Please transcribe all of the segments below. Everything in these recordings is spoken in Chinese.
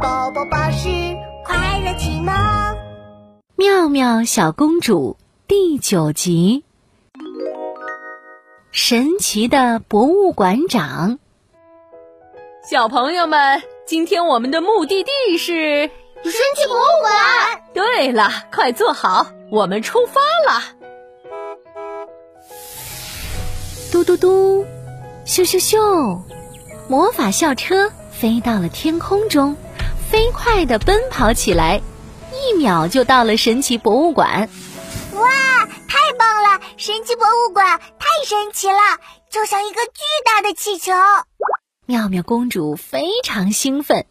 宝宝巴士快乐启蒙，妙妙小公主第九集，神奇的博物馆长。小朋友们，今天我们的目的地是神奇博物馆。对了，快坐好，我们出发了。嘟嘟嘟，咻咻咻，魔法校车飞到了天空中，飞快地奔跑起来，一秒就到了神奇博物馆。哇，太棒了！神奇博物馆太神奇了，就像一个巨大的气球。妙妙公主非常兴奋，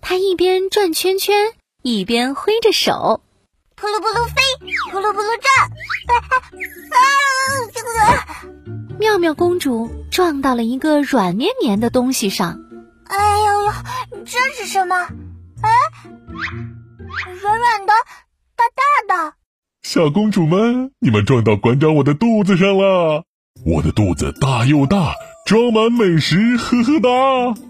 她一边转圈圈，一边挥着手，扑噜扑噜飞，扑噜扑噜转。妙妙公主撞到了一个软绵绵的东西上。哎呦呦，这是什么？哎，软软的，大大的。小公主们，你们撞到馆长我的肚子上了。我的肚子大又大，装满美食，呵呵哒。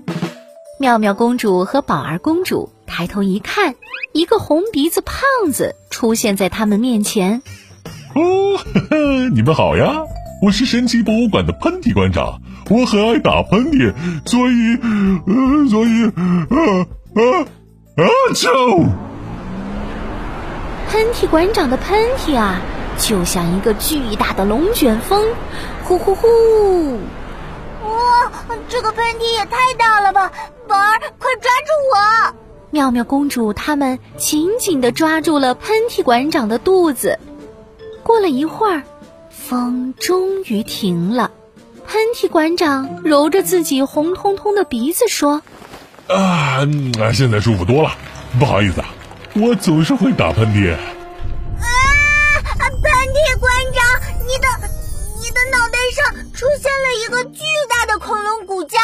妙妙公主和宝儿公主抬头一看，一个红鼻子胖子出现在他们面前。哦，呵呵，你们好呀。我是神奇博物馆的喷嚏馆长，我很爱打喷嚏，所以，呃，所以，啊啊啊！就喷嚏馆长的喷嚏啊，就像一个巨大的龙卷风，呼呼呼！哇，这个喷嚏也太大了吧！宝儿，快抓住我！妙妙公主他们紧紧地抓住了喷嚏馆长的肚子。过了一会儿。风终于停了，喷嚏馆长揉着自己红彤彤的鼻子说：“啊，现在舒服多了。不好意思啊，我总是会打喷嚏。”啊，喷嚏馆长，你的你的脑袋上出现了一个巨大的恐龙骨架。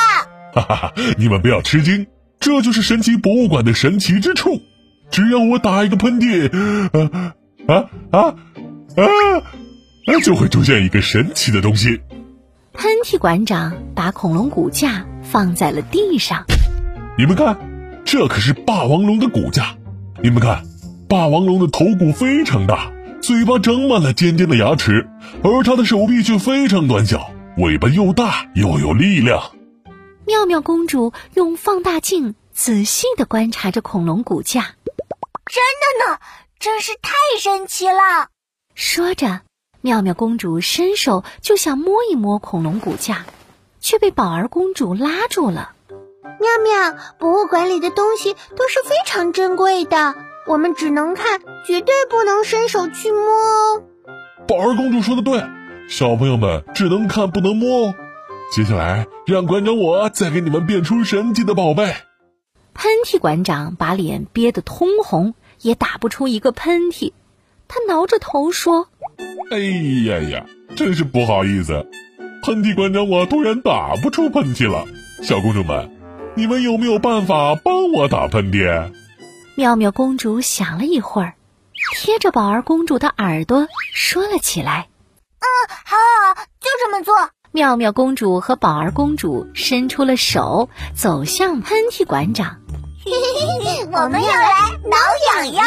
哈哈哈！你们不要吃惊，这就是神奇博物馆的神奇之处。只要我打一个喷嚏，啊啊啊啊！那就会出现一个神奇的东西。喷嚏馆长把恐龙骨架放在了地上。你们看，这可是霸王龙的骨架。你们看，霸王龙的头骨非常大，嘴巴长满了尖尖的牙齿，而它的手臂却非常短小，尾巴又大又有力量。妙妙公主用放大镜仔细地观察着恐龙骨架。真的呢，真是太神奇了。说着。妙妙公主伸手就想摸一摸恐龙骨架，却被宝儿公主拉住了。妙妙，博物馆里的东西都是非常珍贵的，我们只能看，绝对不能伸手去摸哦。宝儿公主说的对，小朋友们只能看不能摸。接下来，让馆长我再给你们变出神奇的宝贝。喷嚏馆长把脸憋得通红，也打不出一个喷嚏。他挠着头说。哎呀呀，真是不好意思，喷嚏馆长，我突然打不出喷嚏了。小公主们，你们有没有办法帮我打喷嚏？妙妙公主想了一会儿，贴着宝儿公主的耳朵说了起来：“嗯，好，好，好，就这么做。”妙妙公主和宝儿公主伸出了手，走向喷嚏馆长。我们要来挠痒痒。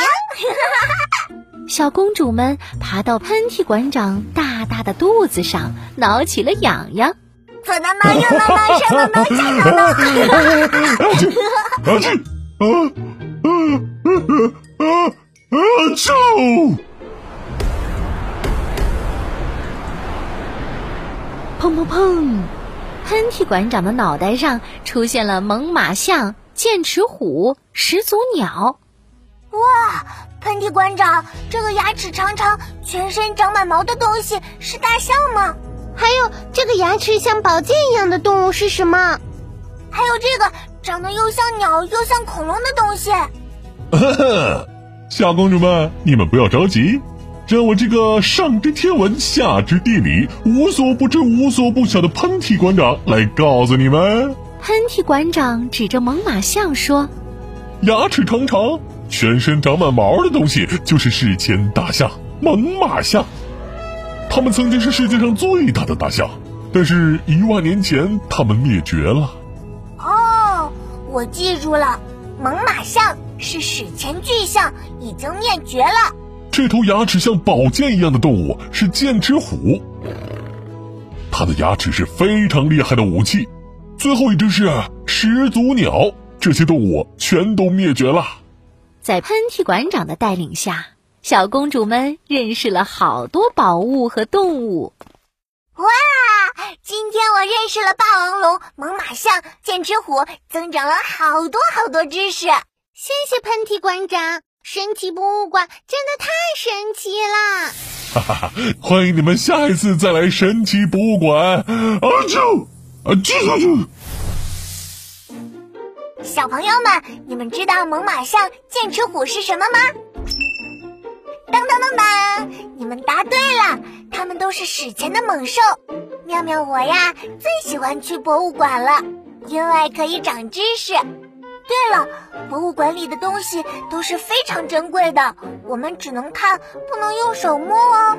小公主们爬到喷嚏馆长大大的肚子上，挠起了痒痒。左挠挠，右挠挠，上挠挠，下挠挠。啊去！啊啊啊啊！砰砰砰！喷嚏馆长的脑袋上出现了猛犸象、剑齿虎、始祖鸟。哇！喷嚏馆长，这个牙齿长长、全身长满毛的东西是大象吗？还有这个牙齿像宝剑一样的动物是什么？还有这个长得又像鸟又像恐龙的东西。呵呵，小公主们，你们不要着急，让我这个上知天文、下知地理、无所不知、无所不晓的喷嚏馆长来告诉你们。喷嚏馆长指着猛犸象说：“牙齿长长。”全身长满毛的东西就是史前大象猛犸象，它们曾经是世界上最大的大象，但是一万年前它们灭绝了。哦，我记住了，猛犸象是史前巨象，已经灭绝了。这头牙齿像宝剑一样的动物是剑齿虎，它的牙齿是非常厉害的武器。最后一只是始祖鸟，这些动物全都灭绝了。在喷嚏馆长的带领下，小公主们认识了好多宝物和动物。哇！今天我认识了霸王龙、猛犸象、剑齿虎，增长了好多好多知识。谢谢喷嚏馆长。神奇博物馆真的太神奇了！哈哈哈！欢迎你们下一次再来神奇博物馆。啊啾啊啾啾！小朋友们，你们知道猛犸象、剑齿虎是什么吗？当当当当！你们答对了，它们都是史前的猛兽。妙妙我呀，最喜欢去博物馆了，因为可以长知识。对了，博物馆里的东西都是非常珍贵的，我们只能看，不能用手摸哦。